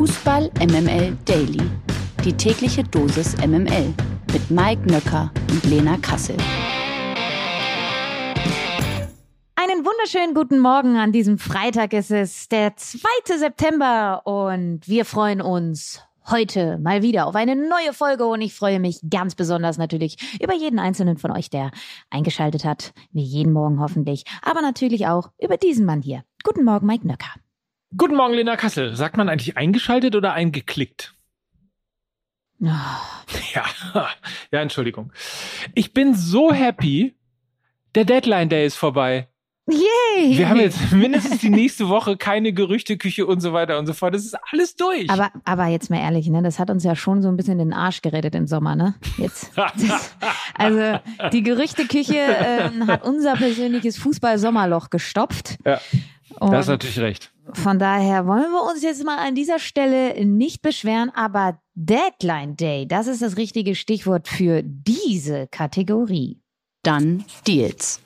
Fußball MML Daily. Die tägliche Dosis MML mit Mike Nöcker und Lena Kassel. Einen wunderschönen guten Morgen an diesem Freitag. Es ist der 2. September und wir freuen uns heute mal wieder auf eine neue Folge und ich freue mich ganz besonders natürlich über jeden einzelnen von euch, der eingeschaltet hat, wie jeden Morgen hoffentlich, aber natürlich auch über diesen Mann hier. Guten Morgen, Mike Nöcker. Guten Morgen, Lena Kassel. Sagt man eigentlich eingeschaltet oder eingeklickt? Oh. Ja, ja, Entschuldigung. Ich bin so happy. Der Deadline Day ist vorbei. Yay! Wir haben jetzt mindestens die nächste Woche keine Gerüchteküche und so weiter und so fort. Das ist alles durch. Aber, aber jetzt mal ehrlich, ne, das hat uns ja schon so ein bisschen den Arsch gerettet im Sommer, ne? Jetzt. Das, also die Gerüchteküche ähm, hat unser persönliches Fußball-Sommerloch gestopft. ja, Und da hast natürlich recht. Von daher wollen wir uns jetzt mal an dieser Stelle nicht beschweren, aber Deadline Day, das ist das richtige Stichwort für diese Kategorie. Dann Deals.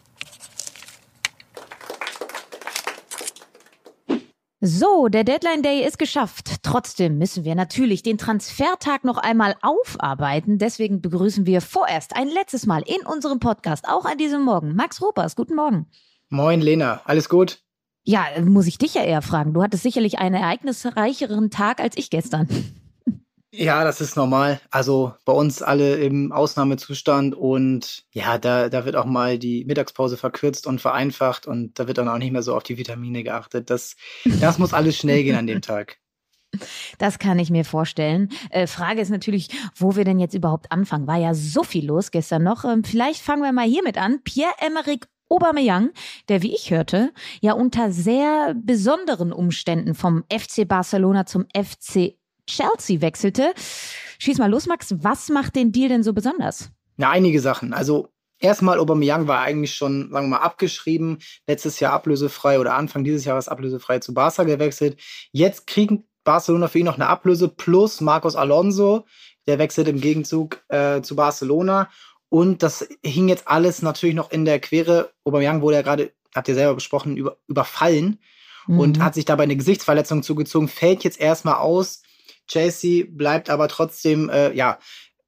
So, der Deadline Day ist geschafft. Trotzdem müssen wir natürlich den Transfertag noch einmal aufarbeiten. Deswegen begrüßen wir vorerst ein letztes Mal in unserem Podcast, auch an diesem Morgen, Max Ropers. Guten Morgen. Moin, Lena. Alles gut? Ja, muss ich dich ja eher fragen. Du hattest sicherlich einen ereignisreicheren Tag als ich gestern. Ja, das ist normal. Also bei uns alle im Ausnahmezustand und ja, da, da wird auch mal die Mittagspause verkürzt und vereinfacht und da wird dann auch nicht mehr so auf die Vitamine geachtet. Das, das muss alles schnell gehen an dem Tag. Das kann ich mir vorstellen. Äh, Frage ist natürlich, wo wir denn jetzt überhaupt anfangen? War ja so viel los gestern noch. Ähm, vielleicht fangen wir mal hiermit an. Pierre-Emerick Aubameyang, der, wie ich hörte, ja unter sehr besonderen Umständen vom FC Barcelona zum FC Chelsea wechselte. Schieß mal los, Max. Was macht den Deal denn so besonders? Ja, einige Sachen. Also erstmal Aubameyang war eigentlich schon, sagen wir mal, abgeschrieben. Letztes Jahr ablösefrei oder Anfang dieses Jahres ablösefrei zu Barca gewechselt. Jetzt kriegen Barcelona für ihn noch eine Ablöse plus Marcos Alonso. Der wechselt im Gegenzug äh, zu Barcelona. Und das hing jetzt alles natürlich noch in der Quere. Aubameyang wurde ja gerade, habt ihr selber besprochen, über, überfallen und Mhm. hat sich dabei eine Gesichtsverletzung zugezogen, fällt jetzt erstmal aus. Chelsea bleibt aber trotzdem äh, ja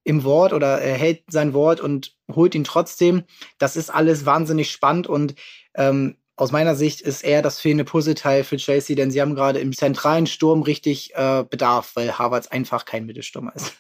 im Wort oder äh, hält sein Wort und holt ihn trotzdem. Das ist alles wahnsinnig spannend und ähm, aus meiner Sicht ist er das fehlende Puzzleteil für Chelsea, denn sie haben gerade im zentralen Sturm richtig äh, Bedarf, weil Havertz einfach kein Mittelstürmer ist.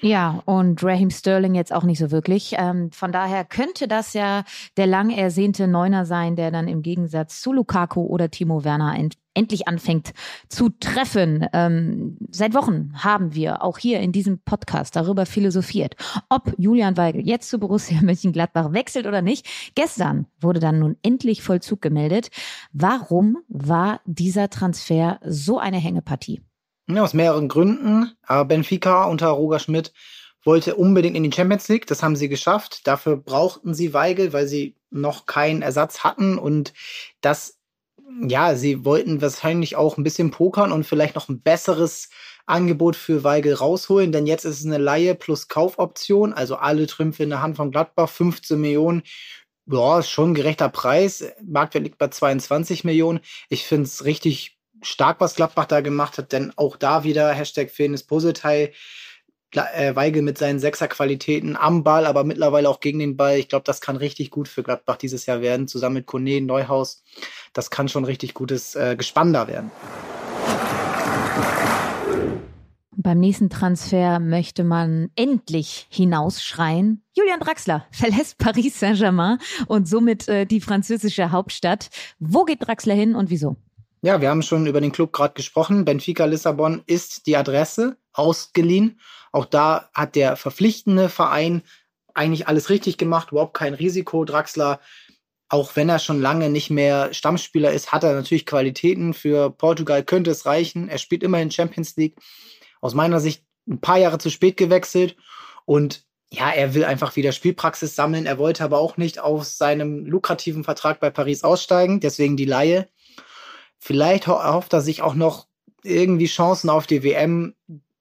Ja, und Raheem Sterling jetzt auch nicht so wirklich. Ähm, von daher könnte das ja der lang ersehnte Neuner sein, der dann im Gegensatz zu Lukaku oder Timo Werner end endlich anfängt zu treffen. Ähm, seit Wochen haben wir auch hier in diesem Podcast darüber philosophiert, ob Julian Weigel jetzt zu Borussia Mönchengladbach wechselt oder nicht. Gestern wurde dann nun endlich Vollzug gemeldet. Warum war dieser Transfer so eine Hängepartie? Ja, aus mehreren Gründen. Aber Benfica unter Roger Schmidt wollte unbedingt in die Champions League. Das haben sie geschafft. Dafür brauchten sie Weigel, weil sie noch keinen Ersatz hatten. Und das, ja, sie wollten wahrscheinlich auch ein bisschen pokern und vielleicht noch ein besseres Angebot für Weigel rausholen. Denn jetzt ist es eine Laie plus Kaufoption. Also alle Trümpfe in der Hand von Gladbach. 15 Millionen. Ja, schon ein gerechter Preis. Marktwert liegt bei 22 Millionen. Ich finde es richtig stark, was Gladbach da gemacht hat, denn auch da wieder Hashtag fehlendes Puzzleteil. Äh, Weigel mit seinen Sechserqualitäten am Ball, aber mittlerweile auch gegen den Ball. Ich glaube, das kann richtig gut für Gladbach dieses Jahr werden, zusammen mit Kone, Neuhaus. Das kann schon richtig gutes äh, Gespann da werden. Beim nächsten Transfer möchte man endlich hinausschreien. Julian Draxler verlässt Paris Saint-Germain und somit äh, die französische Hauptstadt. Wo geht Draxler hin und wieso? Ja, wir haben schon über den Club gerade gesprochen. Benfica Lissabon ist die Adresse, ausgeliehen. Auch da hat der verpflichtende Verein eigentlich alles richtig gemacht, überhaupt kein Risiko. Draxler, auch wenn er schon lange nicht mehr Stammspieler ist, hat er natürlich Qualitäten. Für Portugal könnte es reichen. Er spielt immerhin Champions League. Aus meiner Sicht ein paar Jahre zu spät gewechselt und ja, er will einfach wieder Spielpraxis sammeln. Er wollte aber auch nicht aus seinem lukrativen Vertrag bei Paris aussteigen, deswegen die Laie. Vielleicht ho- erhofft er sich auch noch irgendwie Chancen auf die WM.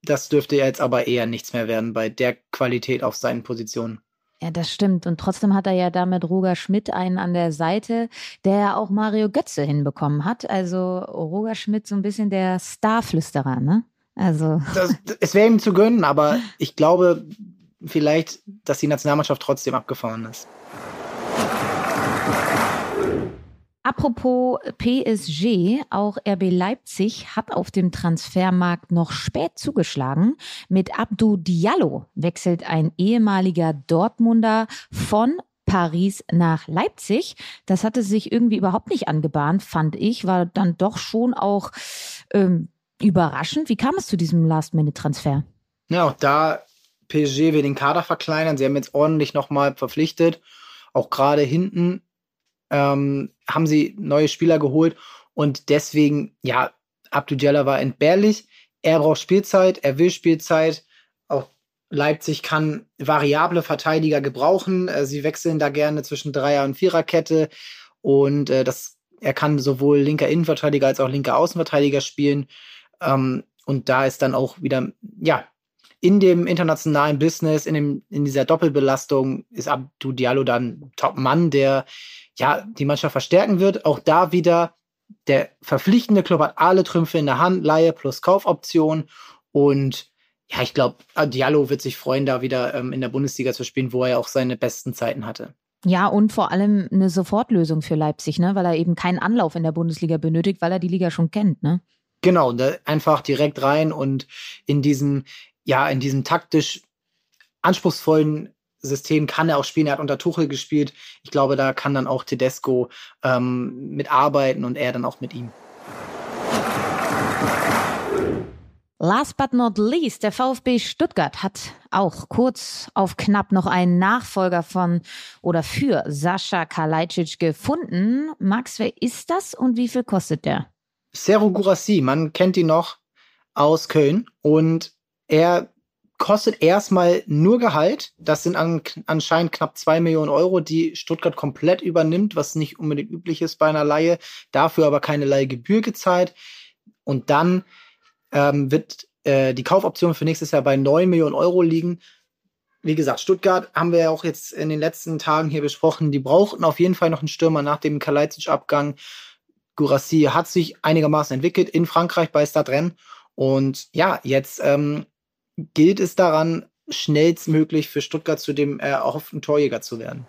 Das dürfte jetzt aber eher nichts mehr werden bei der Qualität auf seinen Positionen. Ja, das stimmt. Und trotzdem hat er ja damit Roger Schmidt einen an der Seite, der auch Mario Götze hinbekommen hat. Also Roger Schmidt so ein bisschen der Starflüsterer, ne? Also. Das, es wäre ihm zu gönnen, aber ich glaube vielleicht, dass die Nationalmannschaft trotzdem abgefahren ist. Apropos PSG, auch RB Leipzig hat auf dem Transfermarkt noch spät zugeschlagen. Mit Abdou Diallo wechselt ein ehemaliger Dortmunder von Paris nach Leipzig. Das hatte sich irgendwie überhaupt nicht angebahnt, fand ich. War dann doch schon auch ähm, überraschend. Wie kam es zu diesem Last-Minute-Transfer? Ja, auch da PSG will den Kader verkleinern. Sie haben jetzt ordentlich nochmal verpflichtet. Auch gerade hinten ähm, haben sie neue Spieler geholt und deswegen, ja, Abdul Jalla war entbehrlich. Er braucht Spielzeit, er will Spielzeit. Auch Leipzig kann variable Verteidiger gebrauchen. Äh, sie wechseln da gerne zwischen Dreier- und Viererkette und äh, das, er kann sowohl linker Innenverteidiger als auch linker Außenverteidiger spielen. Ähm, und da ist dann auch wieder, ja, in dem internationalen Business, in, dem, in dieser Doppelbelastung ist Abdou Diallo dann Top-Mann, der ja die Mannschaft verstärken wird. Auch da wieder der verpflichtende Club hat alle Trümpfe in der Hand, Laie plus Kaufoption. Und ja, ich glaube, Diallo wird sich freuen, da wieder ähm, in der Bundesliga zu spielen, wo er auch seine besten Zeiten hatte. Ja, und vor allem eine Sofortlösung für Leipzig, ne? weil er eben keinen Anlauf in der Bundesliga benötigt, weil er die Liga schon kennt. Ne? Genau, einfach direkt rein und in diesem ja, in diesem taktisch anspruchsvollen System kann er auch spielen. Er hat unter Tuchel gespielt. Ich glaube, da kann dann auch Tedesco ähm, mitarbeiten und er dann auch mit ihm. Last but not least, der VfB Stuttgart hat auch kurz auf knapp noch einen Nachfolger von oder für Sascha Kalajdzic gefunden. Max, wer ist das und wie viel kostet der? Seru Gurassi, man kennt ihn noch aus Köln und er kostet erstmal nur Gehalt. Das sind an, anscheinend knapp zwei Millionen Euro, die Stuttgart komplett übernimmt, was nicht unbedingt üblich ist bei einer Laie. Dafür aber keine Leihgebühr gezahlt. Und dann ähm, wird äh, die Kaufoption für nächstes Jahr bei neun Millionen Euro liegen. Wie gesagt, Stuttgart haben wir ja auch jetzt in den letzten Tagen hier besprochen. Die brauchten auf jeden Fall noch einen Stürmer nach dem Kalajdzic-Abgang. Gurassi hat sich einigermaßen entwickelt in Frankreich bei Stade Rennes. Und ja, jetzt ähm, gilt es daran, schnellstmöglich für Stuttgart zu dem erhofften Torjäger zu werden.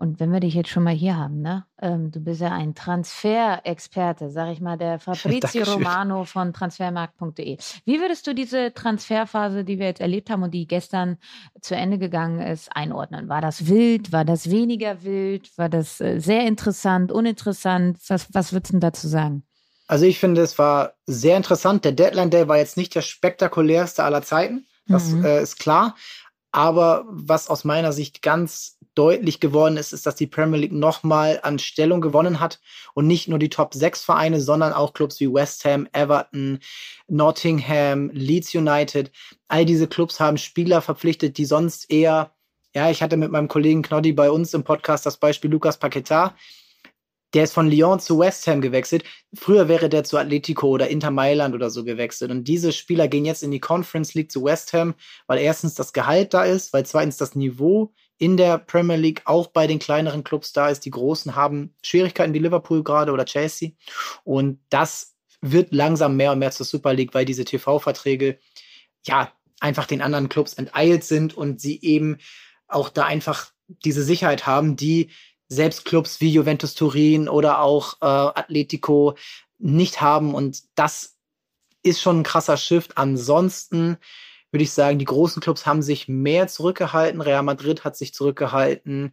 Und wenn wir dich jetzt schon mal hier haben, ne? Ähm, du bist ja ein Transferexperte, sag ich mal, der Fabrizio Romano von transfermarkt.de. Wie würdest du diese Transferphase, die wir jetzt erlebt haben und die gestern zu Ende gegangen ist, einordnen? War das wild? War das weniger wild? War das äh, sehr interessant, uninteressant? Was, was würdest du dazu sagen? Also ich finde, es war sehr interessant. Der Deadline Day war jetzt nicht der spektakulärste aller Zeiten. Das mhm. äh, ist klar. Aber was aus meiner Sicht ganz deutlich geworden ist, ist, dass die Premier League nochmal an Stellung gewonnen hat und nicht nur die Top 6 Vereine, sondern auch Clubs wie West Ham, Everton, Nottingham, Leeds United. All diese Clubs haben Spieler verpflichtet, die sonst eher, ja, ich hatte mit meinem Kollegen Knoddy bei uns im Podcast das Beispiel Lukas Paquetá, der ist von Lyon zu West Ham gewechselt. Früher wäre der zu Atletico oder Inter Mailand oder so gewechselt. Und diese Spieler gehen jetzt in die Conference League zu West Ham, weil erstens das Gehalt da ist, weil zweitens das Niveau in der Premier League auch bei den kleineren Clubs da ist. Die Großen haben Schwierigkeiten wie Liverpool gerade oder Chelsea. Und das wird langsam mehr und mehr zur Super League, weil diese TV-Verträge ja einfach den anderen Clubs enteilt sind und sie eben auch da einfach diese Sicherheit haben, die selbst Clubs wie Juventus Turin oder auch äh, Atletico nicht haben. Und das ist schon ein krasser Shift. Ansonsten würde ich sagen, die großen Clubs haben sich mehr zurückgehalten. Real Madrid hat sich zurückgehalten.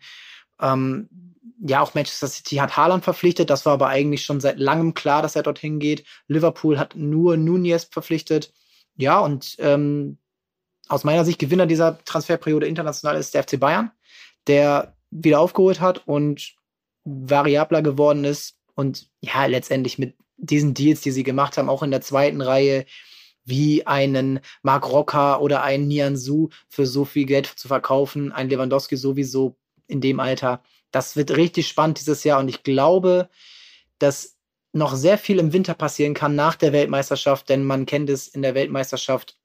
Ähm, ja, auch Manchester City hat Haaland verpflichtet. Das war aber eigentlich schon seit langem klar, dass er dorthin geht. Liverpool hat nur Nunez verpflichtet. Ja, und ähm, aus meiner Sicht Gewinner dieser Transferperiode international ist der FC Bayern, der wieder aufgeholt hat und variabler geworden ist und ja, letztendlich mit diesen Deals, die sie gemacht haben, auch in der zweiten Reihe, wie einen Mark Rocker oder einen Nian Su für so viel Geld zu verkaufen, ein Lewandowski sowieso in dem Alter. Das wird richtig spannend dieses Jahr und ich glaube, dass noch sehr viel im Winter passieren kann nach der Weltmeisterschaft, denn man kennt es in der Weltmeisterschaft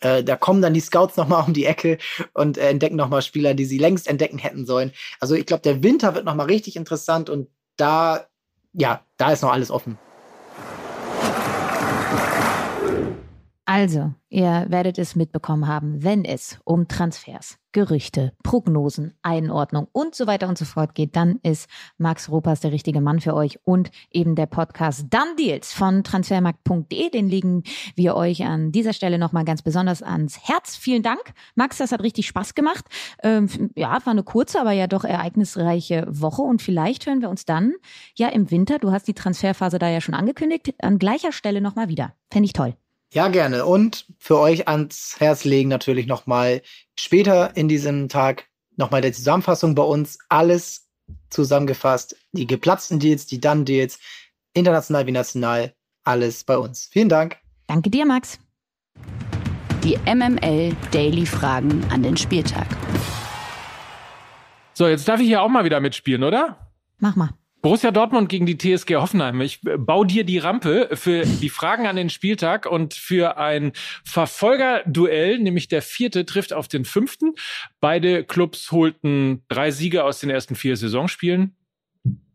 äh, da kommen dann die Scouts nochmal um die Ecke und äh, entdecken nochmal Spieler, die sie längst entdecken hätten sollen. Also ich glaube, der Winter wird nochmal richtig interessant und da, ja, da ist noch alles offen. Also, ihr werdet es mitbekommen haben, wenn es um Transfers, Gerüchte, Prognosen, Einordnung und so weiter und so fort geht, dann ist Max Ropas der richtige Mann für euch und eben der Podcast Done Deals von transfermarkt.de. Den legen wir euch an dieser Stelle nochmal ganz besonders ans Herz. Vielen Dank. Max, das hat richtig Spaß gemacht. Ähm, ja, war eine kurze, aber ja doch ereignisreiche Woche und vielleicht hören wir uns dann ja im Winter, du hast die Transferphase da ja schon angekündigt, an gleicher Stelle nochmal wieder. Fände ich toll. Ja, gerne. Und für euch ans Herz legen natürlich nochmal später in diesem Tag nochmal der Zusammenfassung bei uns. Alles zusammengefasst. Die geplatzten Deals, die Done-Deals, international wie national. Alles bei uns. Vielen Dank. Danke dir, Max. Die MML Daily Fragen an den Spieltag. So, jetzt darf ich hier auch mal wieder mitspielen, oder? Mach mal. Borussia Dortmund gegen die TSG Hoffenheim. Ich äh, baue dir die Rampe für die Fragen an den Spieltag und für ein Verfolgerduell, nämlich der vierte trifft auf den fünften. Beide Clubs holten drei Siege aus den ersten vier Saisonspielen.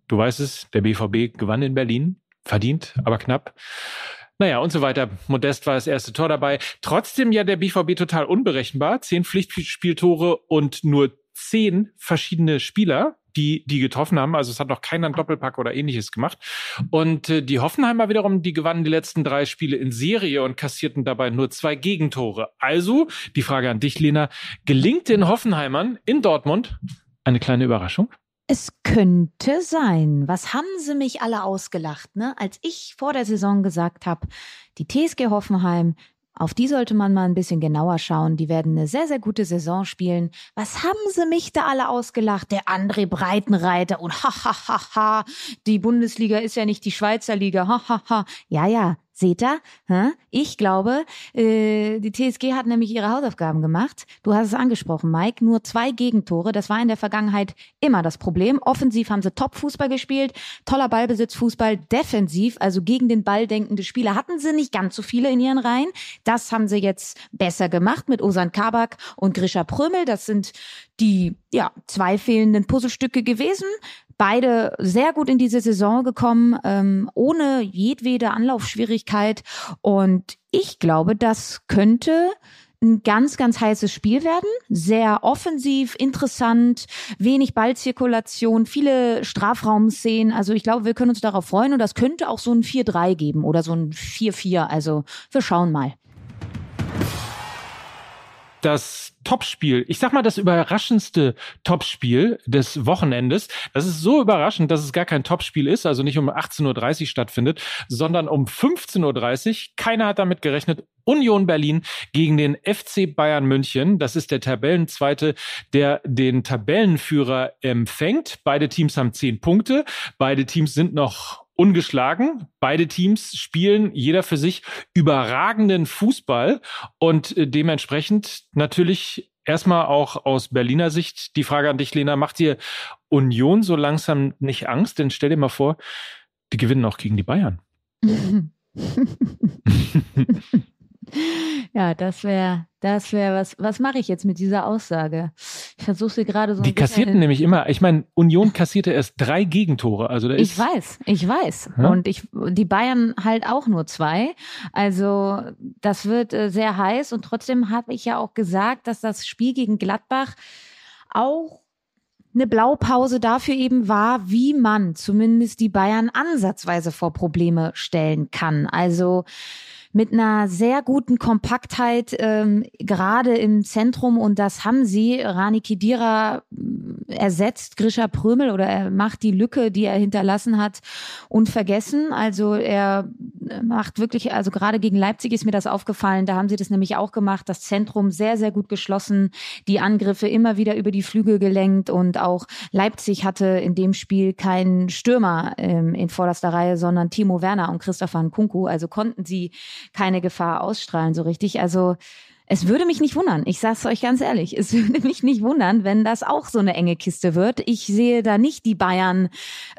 Du weißt es, der BVB gewann in Berlin. Verdient, aber knapp. Naja, und so weiter. Modest war das erste Tor dabei. Trotzdem ja der BVB total unberechenbar. Zehn Pflichtspieltore und nur zehn verschiedene Spieler die die getroffen haben. Also es hat noch keiner einen Doppelpack oder ähnliches gemacht. Und äh, die Hoffenheimer wiederum, die gewannen die letzten drei Spiele in Serie und kassierten dabei nur zwei Gegentore. Also die Frage an dich, Lena, gelingt den Hoffenheimern in Dortmund eine kleine Überraschung? Es könnte sein. Was haben sie mich alle ausgelacht, ne? Als ich vor der Saison gesagt habe, die TSG Hoffenheim auf die sollte man mal ein bisschen genauer schauen. Die werden eine sehr, sehr gute Saison spielen. Was haben sie mich da alle ausgelacht? Der André Breitenreiter und ha, ha, ha, ha. Die Bundesliga ist ja nicht die Schweizer Liga. Ha, ha, ha. Ja, ja. Seht ihr? Ich glaube, äh, die TSG hat nämlich ihre Hausaufgaben gemacht. Du hast es angesprochen, Mike. Nur zwei Gegentore. Das war in der Vergangenheit immer das Problem. Offensiv haben sie Top-Fußball gespielt. Toller Ballbesitz, Fußball. Defensiv, also gegen den Ball denkende Spieler, hatten sie nicht ganz so viele in ihren Reihen. Das haben sie jetzt besser gemacht mit Osan Kabak und Grisha Prömel. Das sind die ja, zwei fehlenden Puzzlestücke gewesen. Beide sehr gut in diese Saison gekommen, ähm, ohne jedwede Anlaufschwierigkeit. Und ich glaube, das könnte ein ganz, ganz heißes Spiel werden. Sehr offensiv, interessant, wenig Ballzirkulation, viele Strafraumszenen. Also ich glaube, wir können uns darauf freuen und das könnte auch so ein 4-3 geben oder so ein 4-4. Also wir schauen mal das Topspiel, ich sag mal das überraschendste Topspiel des Wochenendes. Das ist so überraschend, dass es gar kein Topspiel ist, also nicht um 18.30 Uhr stattfindet, sondern um 15.30 Uhr. Keiner hat damit gerechnet. Union Berlin gegen den FC Bayern München. Das ist der Tabellenzweite, der den Tabellenführer empfängt. Beide Teams haben zehn Punkte. Beide Teams sind noch ungeschlagen. Beide Teams spielen jeder für sich überragenden Fußball und äh, dementsprechend natürlich erstmal auch aus Berliner Sicht die Frage an dich, Lena, macht dir Union so langsam nicht Angst? Denn stell dir mal vor, die gewinnen auch gegen die Bayern. Ja, das wäre, das wäre, was, was mache ich jetzt mit dieser Aussage? Ich versuche sie gerade so. Die kassierten nämlich immer, ich meine, Union kassierte erst drei Gegentore. Also da ist, ich weiß, ich weiß. Ja? Und ich, die Bayern halt auch nur zwei. Also das wird äh, sehr heiß und trotzdem habe ich ja auch gesagt, dass das Spiel gegen Gladbach auch eine Blaupause dafür eben war, wie man zumindest die Bayern ansatzweise vor Probleme stellen kann. Also mit einer sehr guten Kompaktheit, ähm, gerade im Zentrum. Und das haben sie. Rani Kidira äh, ersetzt Grisha Prömel oder er macht die Lücke, die er hinterlassen hat, unvergessen. Also er macht wirklich, also gerade gegen Leipzig ist mir das aufgefallen. Da haben sie das nämlich auch gemacht. Das Zentrum sehr, sehr gut geschlossen. Die Angriffe immer wieder über die Flügel gelenkt. Und auch Leipzig hatte in dem Spiel keinen Stürmer ähm, in vorderster Reihe, sondern Timo Werner und Christopher Nkunku. Also konnten sie keine Gefahr ausstrahlen so richtig. Also es würde mich nicht wundern. Ich sage es euch ganz ehrlich. Es würde mich nicht wundern, wenn das auch so eine enge Kiste wird. Ich sehe da nicht die Bayern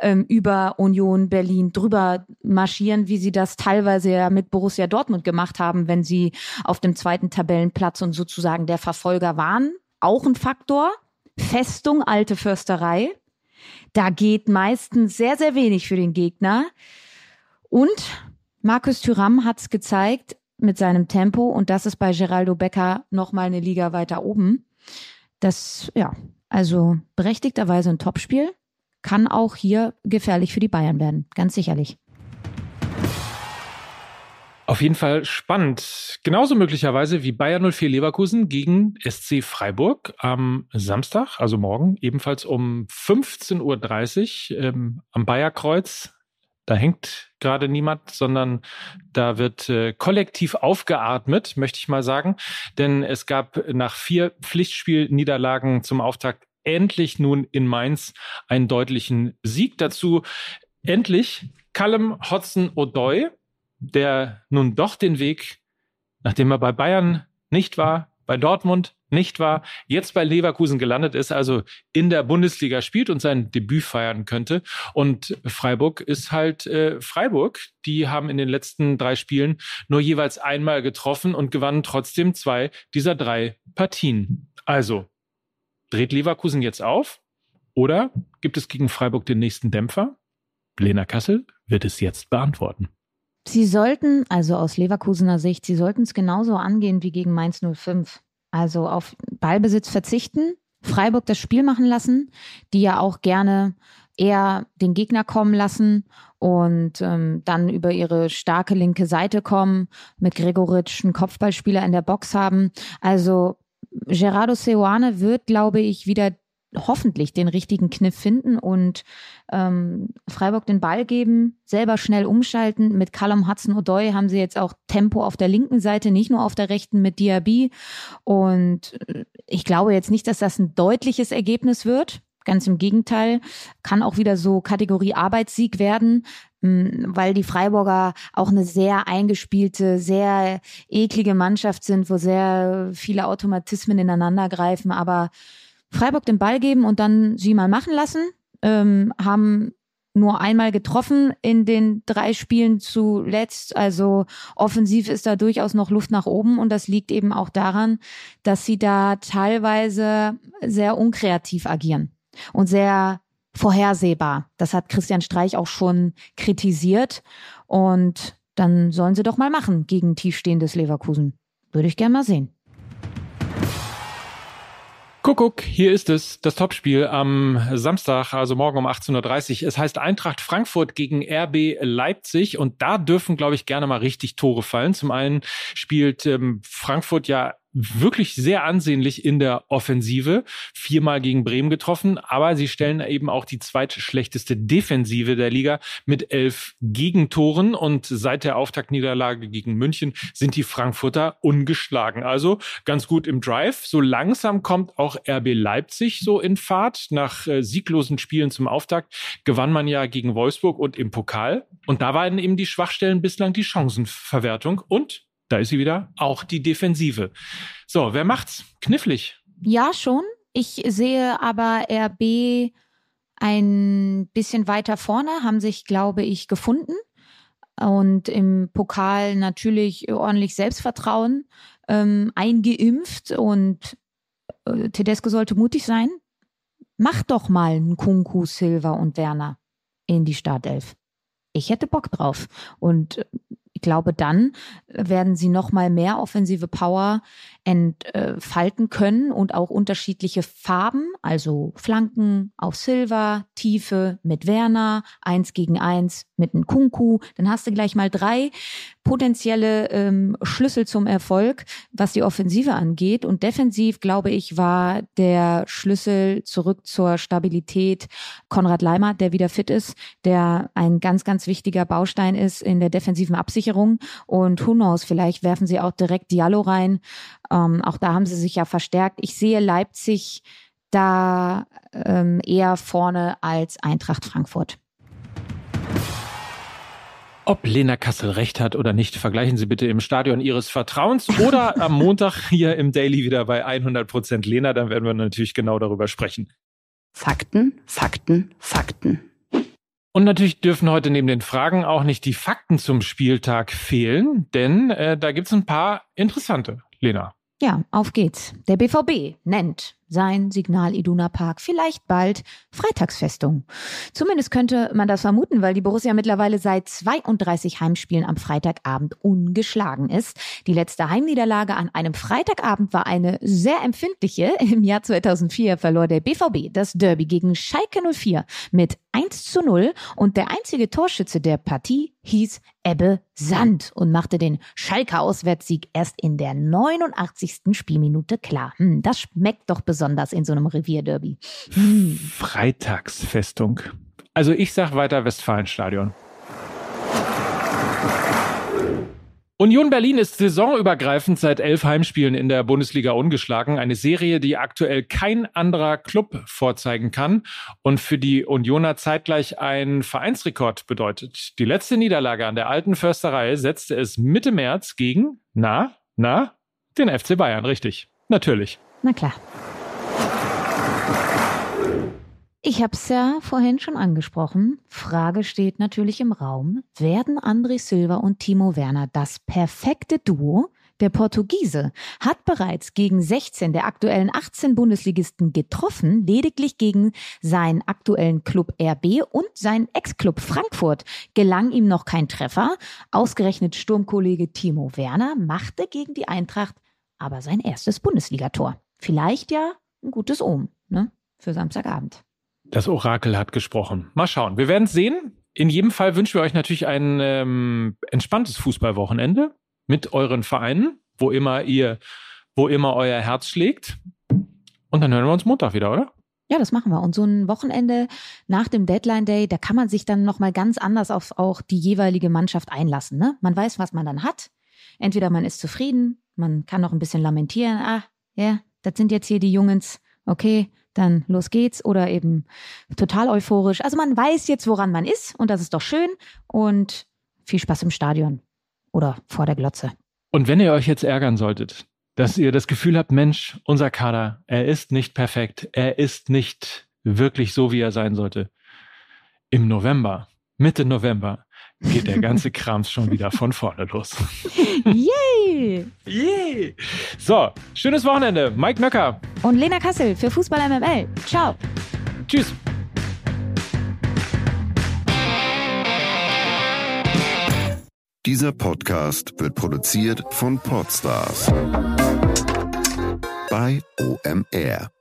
ähm, über Union Berlin drüber marschieren, wie sie das teilweise ja mit Borussia Dortmund gemacht haben, wenn sie auf dem zweiten Tabellenplatz und sozusagen der Verfolger waren. Auch ein Faktor. Festung, alte Försterei. Da geht meistens sehr, sehr wenig für den Gegner. Und Markus Thüram hat es gezeigt, mit seinem Tempo und das ist bei Geraldo Becker nochmal eine Liga weiter oben. Das, ja, also berechtigterweise ein Topspiel, kann auch hier gefährlich für die Bayern werden, ganz sicherlich. Auf jeden Fall spannend. Genauso möglicherweise wie Bayern 04 Leverkusen gegen SC Freiburg am Samstag, also morgen, ebenfalls um 15.30 Uhr ähm, am Bayerkreuz. Da hängt gerade niemand, sondern da wird äh, kollektiv aufgeatmet, möchte ich mal sagen. Denn es gab nach vier Pflichtspielniederlagen zum Auftakt endlich nun in Mainz einen deutlichen Sieg. Dazu endlich Callum Hodson-Odoi, der nun doch den Weg, nachdem er bei Bayern nicht war, bei Dortmund nicht war, jetzt bei Leverkusen gelandet ist, also in der Bundesliga spielt und sein Debüt feiern könnte. Und Freiburg ist halt äh, Freiburg. Die haben in den letzten drei Spielen nur jeweils einmal getroffen und gewannen trotzdem zwei dieser drei Partien. Also, dreht Leverkusen jetzt auf? Oder gibt es gegen Freiburg den nächsten Dämpfer? Lena Kassel wird es jetzt beantworten. Sie sollten, also aus Leverkusener Sicht, Sie sollten es genauso angehen wie gegen Mainz 05. Also auf Ballbesitz verzichten, Freiburg das Spiel machen lassen, die ja auch gerne eher den Gegner kommen lassen und ähm, dann über ihre starke linke Seite kommen, mit Gregoritsch einen Kopfballspieler in der Box haben. Also Gerardo Seoane wird, glaube ich, wieder hoffentlich den richtigen Kniff finden und ähm, Freiburg den Ball geben, selber schnell umschalten. Mit Callum Hudson-Odoi haben sie jetzt auch Tempo auf der linken Seite, nicht nur auf der rechten mit Diaby. Und äh, ich glaube jetzt nicht, dass das ein deutliches Ergebnis wird. Ganz im Gegenteil, kann auch wieder so Kategorie Arbeitssieg werden, weil die Freiburger auch eine sehr eingespielte, sehr eklige Mannschaft sind, wo sehr viele Automatismen ineinander greifen. Aber Freiburg den Ball geben und dann sie mal machen lassen. Ähm, haben nur einmal getroffen in den drei Spielen zuletzt. Also offensiv ist da durchaus noch Luft nach oben und das liegt eben auch daran, dass sie da teilweise sehr unkreativ agieren und sehr vorhersehbar. Das hat Christian Streich auch schon kritisiert und dann sollen sie doch mal machen gegen tiefstehendes Leverkusen. Würde ich gerne mal sehen. Kuckuck, hier ist es, das Topspiel am Samstag, also morgen um 18.30 Uhr. Es heißt Eintracht Frankfurt gegen RB Leipzig und da dürfen, glaube ich, gerne mal richtig Tore fallen. Zum einen spielt ähm, Frankfurt ja wirklich sehr ansehnlich in der Offensive, viermal gegen Bremen getroffen, aber sie stellen eben auch die zweitschlechteste Defensive der Liga mit elf Gegentoren und seit der Auftaktniederlage gegen München sind die Frankfurter ungeschlagen. Also ganz gut im Drive. So langsam kommt auch RB Leipzig so in Fahrt. Nach äh, sieglosen Spielen zum Auftakt gewann man ja gegen Wolfsburg und im Pokal. Und da waren eben die Schwachstellen bislang die Chancenverwertung und da ist sie wieder, auch die Defensive. So, wer macht's? Knifflig. Ja, schon. Ich sehe aber RB ein bisschen weiter vorne, haben sich, glaube ich, gefunden. Und im Pokal natürlich ordentlich Selbstvertrauen ähm, eingeimpft. Und äh, Tedesco sollte mutig sein. Mach doch mal einen Kunku, Silva und Werner in die Startelf. Ich hätte Bock drauf. Und äh, ich glaube, dann werden sie noch mal mehr offensive Power entfalten können und auch unterschiedliche Farben, also Flanken auf Silver, Tiefe mit Werner, eins gegen eins mit einem Kunku. Dann hast du gleich mal drei potenzielle ähm, Schlüssel zum Erfolg, was die Offensive angeht. Und defensiv, glaube ich, war der Schlüssel zurück zur Stabilität Konrad Leimer, der wieder fit ist, der ein ganz, ganz wichtiger Baustein ist in der defensiven Absicherung. Und who knows, vielleicht werfen sie auch direkt Diallo rein. Ähm, auch da haben sie sich ja verstärkt. Ich sehe Leipzig da ähm, eher vorne als Eintracht Frankfurt. Ob Lena Kassel recht hat oder nicht, vergleichen Sie bitte im Stadion Ihres Vertrauens oder am Montag hier im Daily wieder bei 100% Lena, dann werden wir natürlich genau darüber sprechen. Fakten, Fakten, Fakten. Und natürlich dürfen heute neben den Fragen auch nicht die Fakten zum Spieltag fehlen, denn äh, da gibt's ein paar interessante, Lena. Ja, auf geht's. Der BVB nennt sein Signal Iduna Park vielleicht bald Freitagsfestung. Zumindest könnte man das vermuten, weil die Borussia mittlerweile seit 32 Heimspielen am Freitagabend ungeschlagen ist. Die letzte Heimniederlage an einem Freitagabend war eine sehr empfindliche. Im Jahr 2004 verlor der BVB das Derby gegen Schalke 04 mit 1 zu 0 und der einzige Torschütze der Partie hieß Ebbe Sand und machte den Schalker Auswärtssieg erst in der 89. Spielminute klar. Hm, das schmeckt doch besonders in so einem Revierderby. Hm. Freitagsfestung. Also ich sag weiter Westfalenstadion. Union Berlin ist saisonübergreifend seit elf Heimspielen in der Bundesliga ungeschlagen. Eine Serie, die aktuell kein anderer Club vorzeigen kann und für die Unioner zeitgleich ein Vereinsrekord bedeutet. Die letzte Niederlage an der alten Försterei setzte es Mitte März gegen, na, na, den FC Bayern, richtig. Natürlich. Na klar. Ich habe es ja vorhin schon angesprochen. Frage steht natürlich im Raum. Werden André Silva und Timo Werner das perfekte Duo? Der Portugiese hat bereits gegen 16 der aktuellen 18 Bundesligisten getroffen, lediglich gegen seinen aktuellen Club RB und seinen Ex-Club Frankfurt gelang ihm noch kein Treffer. Ausgerechnet Sturmkollege Timo Werner machte gegen die Eintracht aber sein erstes Bundesligator. Vielleicht ja ein gutes Ohm, ne? Für Samstagabend. Das Orakel hat gesprochen. Mal schauen. Wir werden es sehen. In jedem Fall wünschen wir euch natürlich ein ähm, entspanntes Fußballwochenende mit euren Vereinen, wo immer ihr, wo immer euer Herz schlägt. Und dann hören wir uns Montag wieder, oder? Ja, das machen wir. Und so ein Wochenende nach dem Deadline Day, da kann man sich dann nochmal ganz anders auf auch die jeweilige Mannschaft einlassen. Ne? Man weiß, was man dann hat. Entweder man ist zufrieden, man kann noch ein bisschen lamentieren. Ah, ja, das sind jetzt hier die Jungens. Okay, dann los geht's oder eben total euphorisch. Also man weiß jetzt, woran man ist und das ist doch schön und viel Spaß im Stadion oder vor der Glotze. Und wenn ihr euch jetzt ärgern solltet, dass ihr das Gefühl habt, Mensch, unser Kader, er ist nicht perfekt, er ist nicht wirklich so, wie er sein sollte. Im November, Mitte November, geht der ganze Krams schon wieder von vorne los. Yay! Yay! So, schönes Wochenende. Mike Nöcker. Und Lena Kassel für Fußball MML. Ciao. Tschüss. Dieser Podcast wird produziert von Podstars bei OMR.